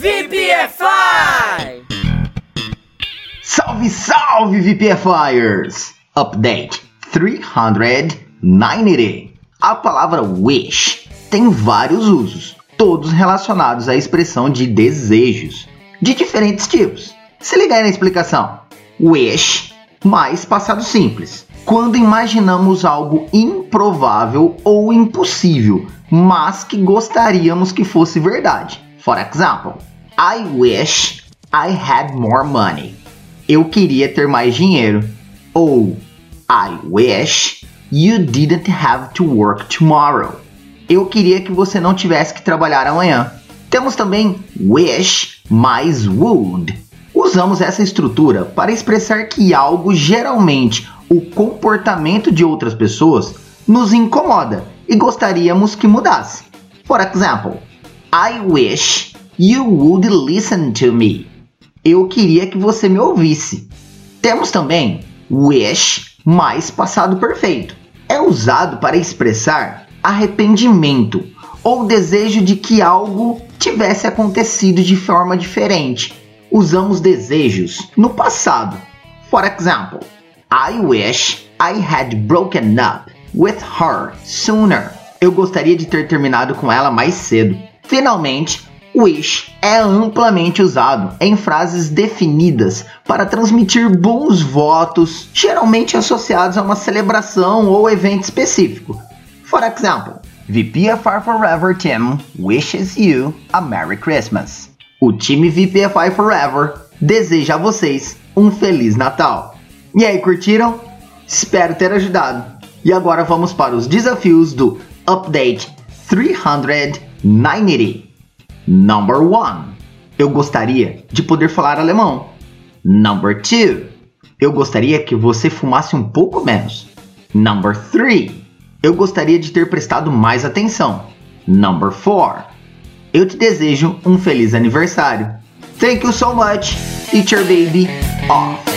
VPFI! Salve, salve VPFIers! Update 390. A palavra wish tem vários usos, todos relacionados à expressão de desejos, de diferentes tipos. Se liga aí na explicação. Wish mais passado simples. Quando imaginamos algo improvável ou impossível, mas que gostaríamos que fosse verdade. For example, I wish I had more money. Eu queria ter mais dinheiro. Ou I wish you didn't have to work tomorrow. Eu queria que você não tivesse que trabalhar amanhã. Temos também wish mais would. Usamos essa estrutura para expressar que algo, geralmente o comportamento de outras pessoas, nos incomoda e gostaríamos que mudasse. For example, I wish you would listen to me. Eu queria que você me ouvisse. Temos também wish mais passado perfeito. É usado para expressar arrependimento ou desejo de que algo tivesse acontecido de forma diferente. Usamos desejos no passado. For example, I wish I had broken up with her sooner. Eu gostaria de ter terminado com ela mais cedo. Finalmente, wish é amplamente usado em frases definidas para transmitir bons votos, geralmente associados a uma celebração ou evento específico. For example, VPFR Forever Team wishes you a Merry Christmas. O time VPFI Forever deseja a vocês um Feliz Natal. E aí, curtiram? Espero ter ajudado. E agora vamos para os desafios do Update 390. Number 1. Eu gostaria de poder falar alemão. Number 2. Eu gostaria que você fumasse um pouco menos. Number 3. Eu gostaria de ter prestado mais atenção. Number 4. Eu te desejo um feliz aniversário. Thank you so much. Teacher Baby off.